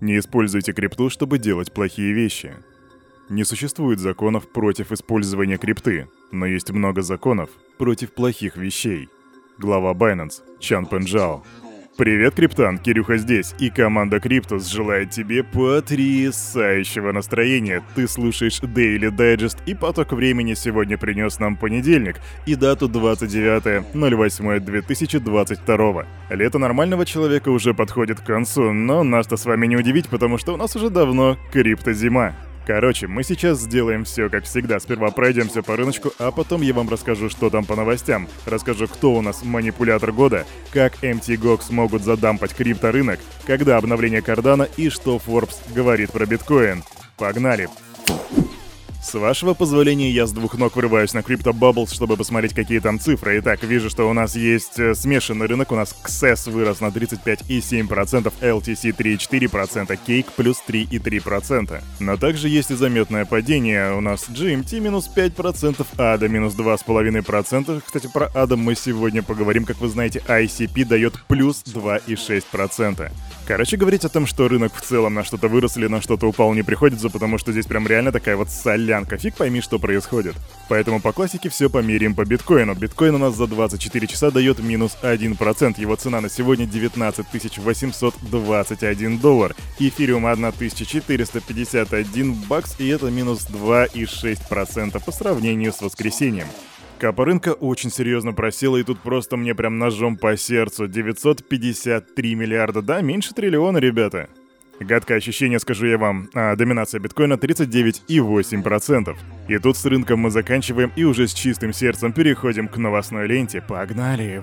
Не используйте крипту, чтобы делать плохие вещи. Не существует законов против использования крипты, но есть много законов против плохих вещей. Глава Binance, Чан Пенджао. Привет, Криптан, Кирюха здесь, и команда Криптус желает тебе потрясающего настроения. Ты слушаешь Daily Digest, и поток времени сегодня принес нам понедельник и дату 29.08.2022. Лето нормального человека уже подходит к концу, но нас-то с вами не удивить, потому что у нас уже давно криптозима. Короче, мы сейчас сделаем все как всегда. Сперва пройдемся по рыночку, а потом я вам расскажу, что там по новостям. Расскажу, кто у нас манипулятор года, как MTGOX могут задампать крипторынок, когда обновление кардана и что Forbes говорит про биткоин. Погнали! С вашего позволения, я с двух ног врываюсь на Crypto Bubbles, чтобы посмотреть, какие там цифры. Итак, вижу, что у нас есть э, смешанный рынок. У нас XS вырос на 35,7%, LTC 3,4%, Cake плюс 3,3%. Но также есть и заметное падение. У нас GMT минус 5%, ADA минус 2,5%. Кстати, про ADA мы сегодня поговорим. Как вы знаете, ICP дает плюс 2,6%. Короче, говорить о том, что рынок в целом на что-то вырос или на что-то упал не приходится, потому что здесь прям реально такая вот солянка. Фиг пойми, что происходит. Поэтому по классике все померяем по биткоину. Биткоин у нас за 24 часа дает минус 1%. Его цена на сегодня 19 821 доллар. Эфириум 1451 бакс, и это минус 2,6% по сравнению с воскресеньем. Капа рынка очень серьезно просела, и тут просто мне прям ножом по сердцу. 953 миллиарда, да, меньше триллиона, ребята. Гадкое ощущение, скажу я вам, а доминация биткоина 39,8%. И тут с рынком мы заканчиваем и уже с чистым сердцем переходим к новостной ленте. Погнали!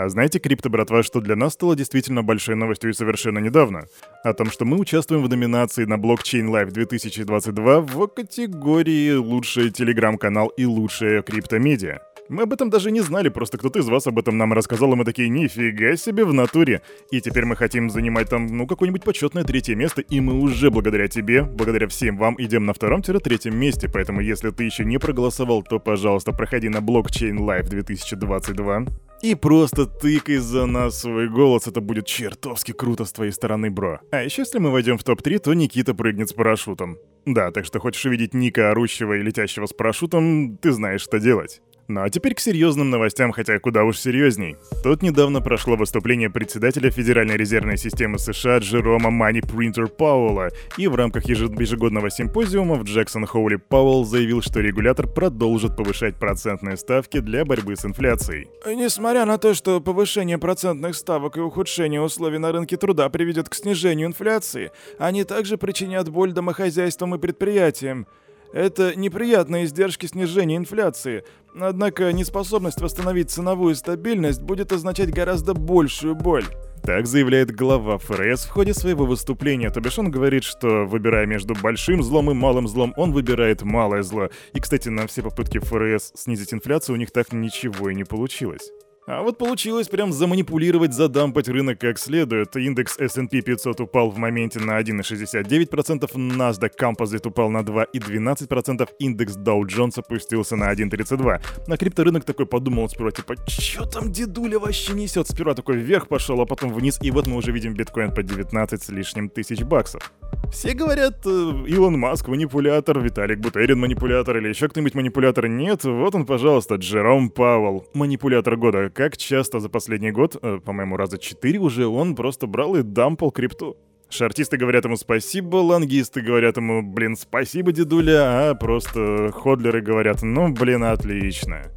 А знаете, крипто, братва, что для нас стало действительно большой новостью и совершенно недавно? О том, что мы участвуем в номинации на Blockchain Live 2022 в категории «Лучший телеграм-канал и лучшая криптомедиа». Мы об этом даже не знали, просто кто-то из вас об этом нам рассказал, и мы такие, нифига себе в натуре. И теперь мы хотим занимать там, ну, какое-нибудь почетное третье место, и мы уже благодаря тебе, благодаря всем вам идем на втором-третьем месте, поэтому если ты еще не проголосовал, то, пожалуйста, проходи на Blockchain Live 2022 и просто тыкай за нас свой голос, это будет чертовски круто с твоей стороны, бро. А еще если мы войдем в топ-3, то Никита прыгнет с парашютом. Да, так что хочешь увидеть Ника, орущего и летящего с парашютом, ты знаешь, что делать. Ну а теперь к серьезным новостям, хотя куда уж серьезней. Тут недавно прошло выступление председателя Федеральной резервной системы США Джерома Мани Принтер Пауэлла, и в рамках ежегодного симпозиума в Джексон Хоули Пауэлл заявил, что регулятор продолжит повышать процентные ставки для борьбы с инфляцией. Несмотря на то, что повышение процентных ставок и ухудшение условий на рынке труда приведет к снижению инфляции, они также причинят боль домохозяйствам и предприятиям. Это неприятные издержки снижения инфляции, однако неспособность восстановить ценовую стабильность будет означать гораздо большую боль. Так заявляет глава ФРС в ходе своего выступления. То бишь он говорит, что выбирая между большим злом и малым злом, он выбирает малое зло. И, кстати, на все попытки ФРС снизить инфляцию у них так ничего и не получилось. А вот получилось прям заманипулировать, задампать рынок как следует. Индекс S&P 500 упал в моменте на 1,69%, NASDAQ Composite упал на 2,12%, индекс Dow Jones опустился на 1,32%. На крипторынок такой подумал сперва, типа, чё там дедуля вообще несет? Сперва такой вверх пошел, а потом вниз, и вот мы уже видим биткоин по 19 с лишним тысяч баксов. Все говорят, э, Илон Маск манипулятор, Виталик Бутерин манипулятор или еще кто-нибудь манипулятор. Нет, вот он, пожалуйста, Джером Пауэлл, манипулятор года как часто за последний год, э, по-моему, раза четыре уже, он просто брал и дампал крипту. Шартисты говорят ему спасибо, лангисты говорят ему, блин, спасибо, дедуля, а просто ходлеры говорят, ну, блин, отлично.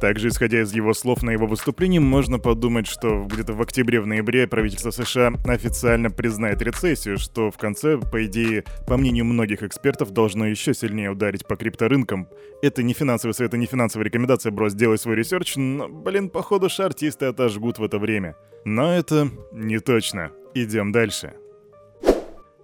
Также, исходя из его слов на его выступлении, можно подумать, что где-то в октябре-ноябре правительство США официально признает рецессию, что в конце, по идее, по мнению многих экспертов, должно еще сильнее ударить по крипторынкам. Это не финансовый совет, это не финансовая рекомендация, бро, сделай свой research, но, блин, походу шортисты отожгут в это время. Но это не точно. Идем дальше.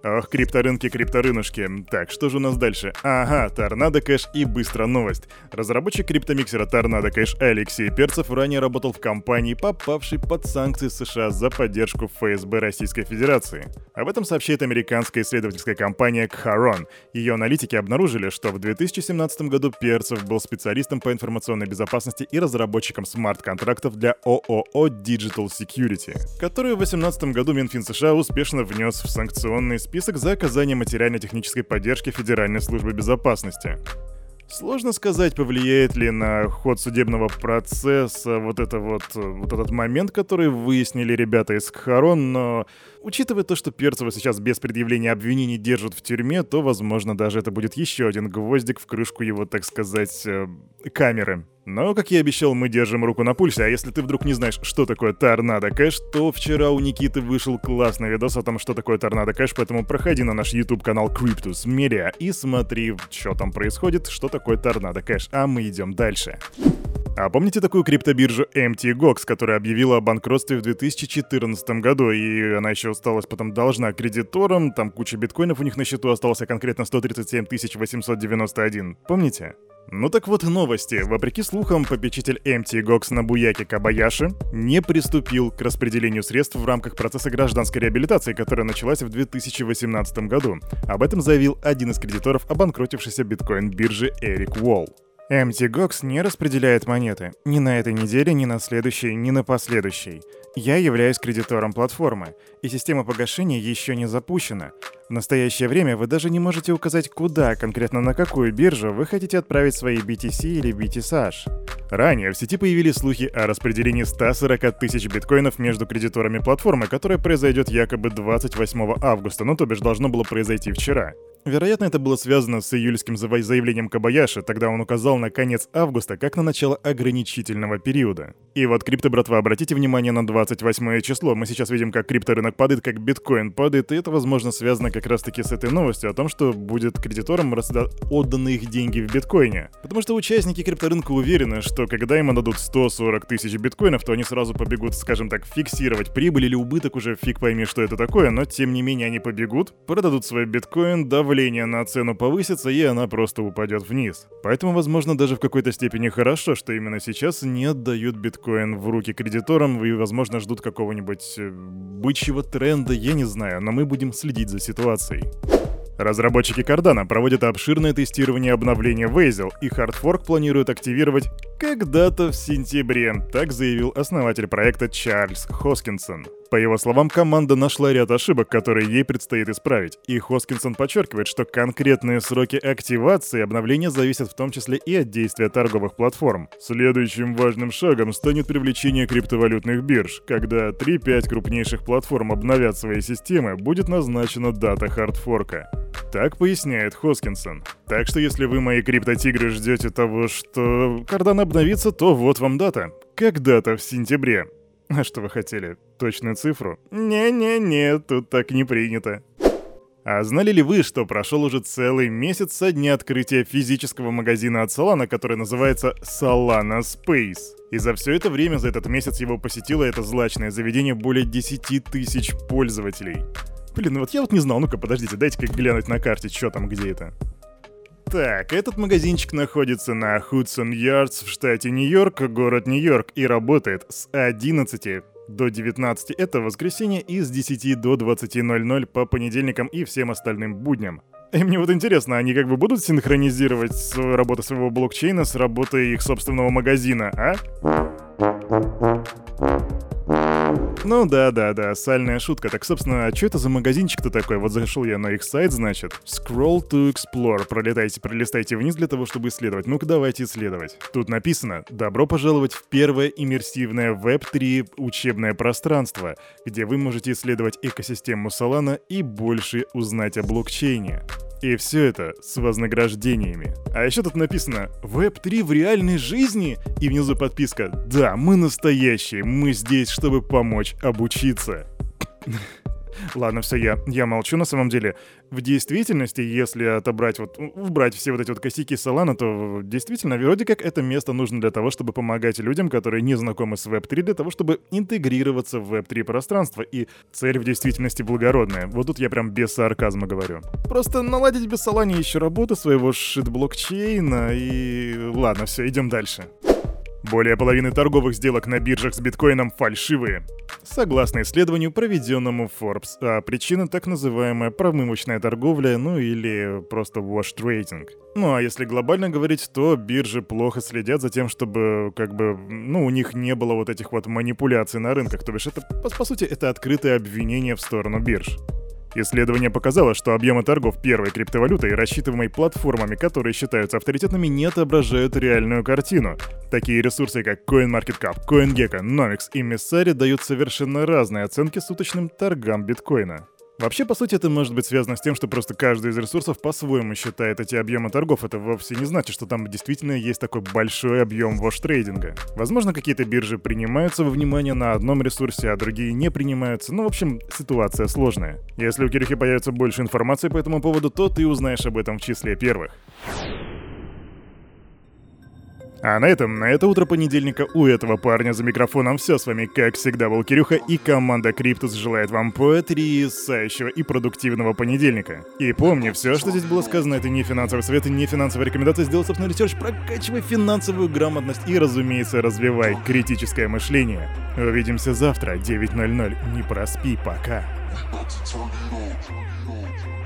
Ох, крипторынки, крипторынушки. Так, что же у нас дальше? Ага, Tornado Cash и быстро новость. Разработчик криптомиксера Торнадо Кэш Алексей Перцев ранее работал в компании, попавшей под санкции США за поддержку ФСБ Российской Федерации. Об этом сообщает американская исследовательская компания Kharon. Ее аналитики обнаружили, что в 2017 году Перцев был специалистом по информационной безопасности и разработчиком смарт-контрактов для ООО Digital Security, которые в 2018 году Минфин США успешно внес в санкционный список список за оказание материально-технической поддержки Федеральной службы безопасности. Сложно сказать, повлияет ли на ход судебного процесса вот, это вот, вот этот момент, который выяснили ребята из Кхарон, но учитывая то, что Перцева сейчас без предъявления обвинений держат в тюрьме, то, возможно, даже это будет еще один гвоздик в крышку его, так сказать, э, камеры. Но, как я обещал, мы держим руку на пульсе, а если ты вдруг не знаешь, что такое торнадо кэш, то вчера у Никиты вышел классный видос о том, что такое торнадо кэш, поэтому проходи на наш YouTube канал Cryptus Media и смотри, что там происходит, что такое торнадо кэш, а мы идем дальше. А помните такую криптобиржу MTGOX, которая объявила о банкротстве в 2014 году, и она еще осталась потом должна кредиторам, там куча биткоинов у них на счету осталось, а конкретно 137 891. Помните? Ну так вот новости. Вопреки слухам, попечитель MT на Буяке Кабаяши не приступил к распределению средств в рамках процесса гражданской реабилитации, которая началась в 2018 году. Об этом заявил один из кредиторов обанкротившейся биткоин-биржи Эрик Уолл. MTGOX не распределяет монеты. Ни на этой неделе, ни на следующей, ни на последующей. Я являюсь кредитором платформы, и система погашения еще не запущена. В настоящее время вы даже не можете указать, куда, конкретно на какую биржу вы хотите отправить свои BTC или BTSH. Ранее в сети появились слухи о распределении 140 тысяч биткоинов между кредиторами платформы, которое произойдет якобы 28 августа, но то бишь должно было произойти вчера. Вероятно, это было связано с июльским заявлением Кабаяши, тогда он указал на конец августа как на начало ограничительного периода. И вот крипто, братва, обратите внимание на 28 число. Мы сейчас видим, как крипторынок падает, как биткоин падает, и это, возможно, связано как раз-таки с этой новостью о том, что будет кредиторам отданы их деньги в биткоине. Потому что участники крипторынка уверены, что когда им отдадут 140 тысяч биткоинов, то они сразу побегут, скажем так, фиксировать прибыль или убыток, уже фиг пойми, что это такое, но тем не менее они побегут, продадут свой биткоин, давление на цену повысится, и она просто упадет вниз. Поэтому, возможно, даже в какой-то степени хорошо, что именно сейчас не отдают биткоин в руки кредиторам и, возможно, ждут какого-нибудь э, бычьего тренда, я не знаю, но мы будем следить за ситуацией. Разработчики Cardano проводят обширное тестирование обновления Wazel, и Hardfork планируют активировать когда-то в сентябре, так заявил основатель проекта Чарльз Хоскинсон. По его словам, команда нашла ряд ошибок, которые ей предстоит исправить, и Хоскинсон подчеркивает, что конкретные сроки активации обновления зависят в том числе и от действия торговых платформ. Следующим важным шагом станет привлечение криптовалютных бирж. Когда 3-5 крупнейших платформ обновят свои системы, будет назначена дата хардфорка. Так поясняет Хоскинсон. Так что если вы, мои криптотигры, ждете того, что кардан обновится, то вот вам дата. Когда-то в сентябре. А что вы хотели? Точную цифру? Не-не-не, тут так не принято. А знали ли вы, что прошел уже целый месяц со дня открытия физического магазина от Solana, который называется Solana Space? И за все это время, за этот месяц его посетило это злачное заведение более 10 тысяч пользователей. Блин, ну вот я вот не знал, ну-ка подождите, дайте-ка глянуть на карте, что там, где это. Так, этот магазинчик находится на Худсон Ярдс в штате Нью-Йорк, город Нью-Йорк, и работает с 11 до 19 это воскресенье и с 10 до 20.00 по понедельникам и всем остальным будням. И мне вот интересно, они как бы будут синхронизировать работу своего блокчейна с работой их собственного магазина, а? Ну да-да-да, сальная шутка. Так, собственно, а что это за магазинчик-то такой? Вот зашел я на их сайт, значит. Scroll to Explore. Пролетайте, пролистайте вниз для того, чтобы исследовать. Ну-ка, давайте исследовать. Тут написано «Добро пожаловать в первое иммерсивное Web3 учебное пространство, где вы можете исследовать экосистему Solana и больше узнать о блокчейне». И все это с вознаграждениями. А еще тут написано «Веб-3 в реальной жизни?» И внизу подписка «Да, мы настоящие, мы здесь, чтобы помочь обучиться». Ладно, все, я, я молчу на самом деле. В действительности, если отобрать вот, убрать все вот эти вот косяки Solana, то действительно, вроде как это место нужно для того, чтобы помогать людям, которые не знакомы с Web3, для того, чтобы интегрироваться в Web3 пространство. И цель в действительности благородная. Вот тут я прям без сарказма говорю. Просто наладить без Solana еще работу своего шит-блокчейна и... Ладно, все, идем дальше. Более половины торговых сделок на биржах с биткоином фальшивые. Согласно исследованию, проведенному Forbes, а причина так называемая промывочная торговля, ну или просто wash trading. Ну а если глобально говорить, то биржи плохо следят за тем, чтобы как бы, ну у них не было вот этих вот манипуляций на рынках, то бишь это, по, по сути, это открытое обвинение в сторону бирж. Исследование показало, что объемы торгов первой криптовалютой, рассчитываемой платформами, которые считаются авторитетными, не отображают реальную картину. Такие ресурсы, как CoinMarketCap, CoinGecko, Nomics и Messari дают совершенно разные оценки суточным торгам биткоина. Вообще, по сути, это может быть связано с тем, что просто каждый из ресурсов по-своему считает эти объемы торгов. Это вовсе не значит, что там действительно есть такой большой объем вош-трейдинга. Возможно, какие-то биржи принимаются во внимание на одном ресурсе, а другие не принимаются. Ну, в общем, ситуация сложная. Если у Кирихи появится больше информации по этому поводу, то ты узнаешь об этом в числе первых. А на этом, на это утро понедельника у этого парня за микрофоном все с вами, как всегда, был Кирюха и команда Криптус желает вам потрясающего и продуктивного понедельника. И помни, все, что здесь было сказано, это не финансовый совет и не финансовая рекомендация, сделай собственный research, прокачивай финансовую грамотность и, разумеется, развивай критическое мышление. Увидимся завтра, 9.00, не проспи, пока. We